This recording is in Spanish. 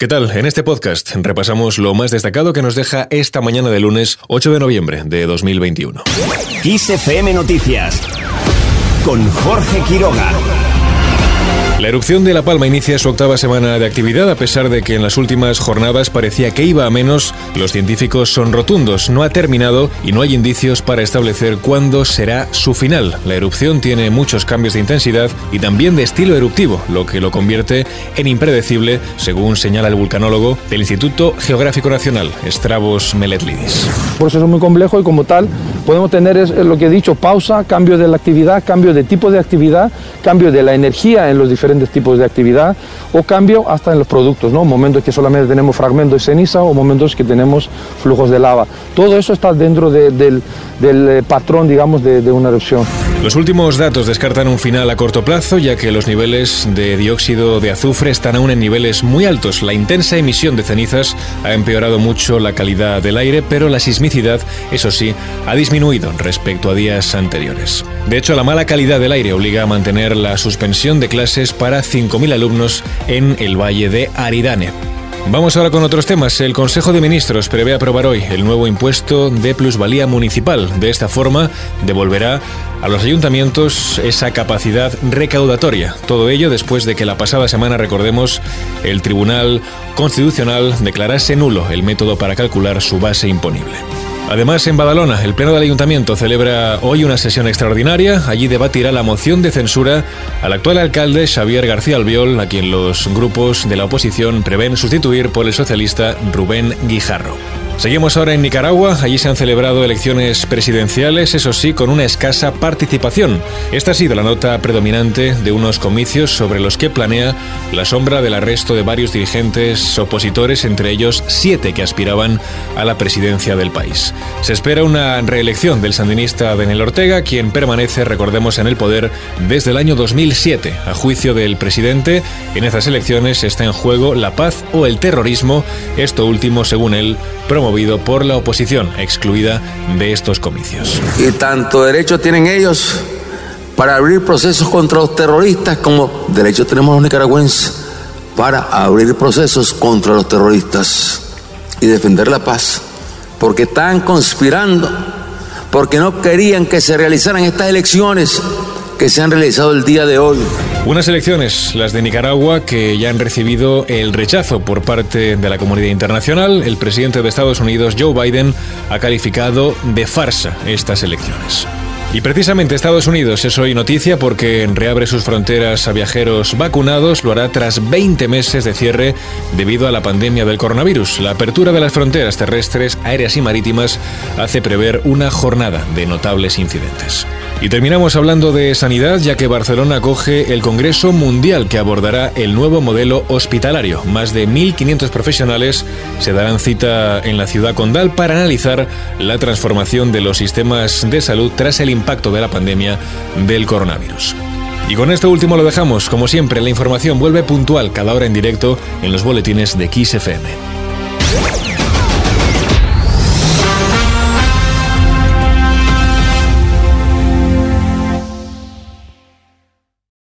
¿Qué tal? En este podcast repasamos lo más destacado que nos deja esta mañana de lunes 8 de noviembre de 2021. XFM Noticias con Jorge Quiroga. La erupción de La Palma inicia su octava semana de actividad a pesar de que en las últimas jornadas parecía que iba a menos. Los científicos son rotundos, no ha terminado y no hay indicios para establecer cuándo será su final. La erupción tiene muchos cambios de intensidad y también de estilo eruptivo, lo que lo convierte en impredecible, según señala el vulcanólogo del Instituto Geográfico Nacional, Stravos Meletlidis. Por eso es muy complejo y como tal podemos tener lo que he dicho, pausa, cambio de la actividad, cambio de tipo de actividad, cambio de la energía en los diferentes tipos de actividad o cambio hasta en los productos, momentos que solamente tenemos fragmentos de ceniza o momentos que tenemos flujos de lava. Todo eso está dentro del, eh, patrón, digamos, de, de una erupción. Los últimos datos descartan un final a corto plazo, ya que los niveles de dióxido de azufre están aún en niveles muy altos. La intensa emisión de cenizas ha empeorado mucho la calidad del aire, pero la sismicidad, eso sí, ha disminuido respecto a días anteriores. De hecho, la mala calidad del aire obliga a mantener la suspensión de clases para 5.000 alumnos en el Valle de Aridane. Vamos ahora con otros temas. El Consejo de Ministros prevé aprobar hoy el nuevo impuesto de plusvalía municipal. De esta forma, devolverá a los ayuntamientos esa capacidad recaudatoria. Todo ello después de que la pasada semana, recordemos, el Tribunal Constitucional declarase nulo el método para calcular su base imponible. Además, en Badalona, el Pleno del Ayuntamiento celebra hoy una sesión extraordinaria. Allí debatirá la moción de censura al actual alcalde Xavier García Albiol, a quien los grupos de la oposición prevén sustituir por el socialista Rubén Guijarro. Seguimos ahora en Nicaragua. Allí se han celebrado elecciones presidenciales, eso sí, con una escasa participación. Esta ha sido la nota predominante de unos comicios sobre los que planea la sombra del arresto de varios dirigentes opositores, entre ellos siete que aspiraban a la presidencia del país. Se espera una reelección del sandinista Daniel Ortega, quien permanece, recordemos, en el poder desde el año 2007. A juicio del presidente, en estas elecciones está en juego la paz o el terrorismo, esto último, según él, promovido por la oposición, excluida de estos comicios. Y tanto derecho tienen ellos para abrir procesos contra los terroristas como derecho tenemos los nicaragüenses para abrir procesos contra los terroristas y defender la paz, porque están conspirando, porque no querían que se realizaran estas elecciones que se han realizado el día de hoy. Unas elecciones, las de Nicaragua, que ya han recibido el rechazo por parte de la comunidad internacional. El presidente de Estados Unidos, Joe Biden, ha calificado de farsa estas elecciones. Y precisamente Estados Unidos es hoy noticia porque reabre sus fronteras a viajeros vacunados, lo hará tras 20 meses de cierre debido a la pandemia del coronavirus. La apertura de las fronteras terrestres, aéreas y marítimas hace prever una jornada de notables incidentes. Y terminamos hablando de sanidad, ya que Barcelona acoge el Congreso Mundial que abordará el nuevo modelo hospitalario. Más de 1.500 profesionales se darán cita en la ciudad condal para analizar la transformación de los sistemas de salud tras el impacto de la pandemia del coronavirus. Y con esto último lo dejamos. Como siempre, la información vuelve puntual cada hora en directo en los boletines de XFM.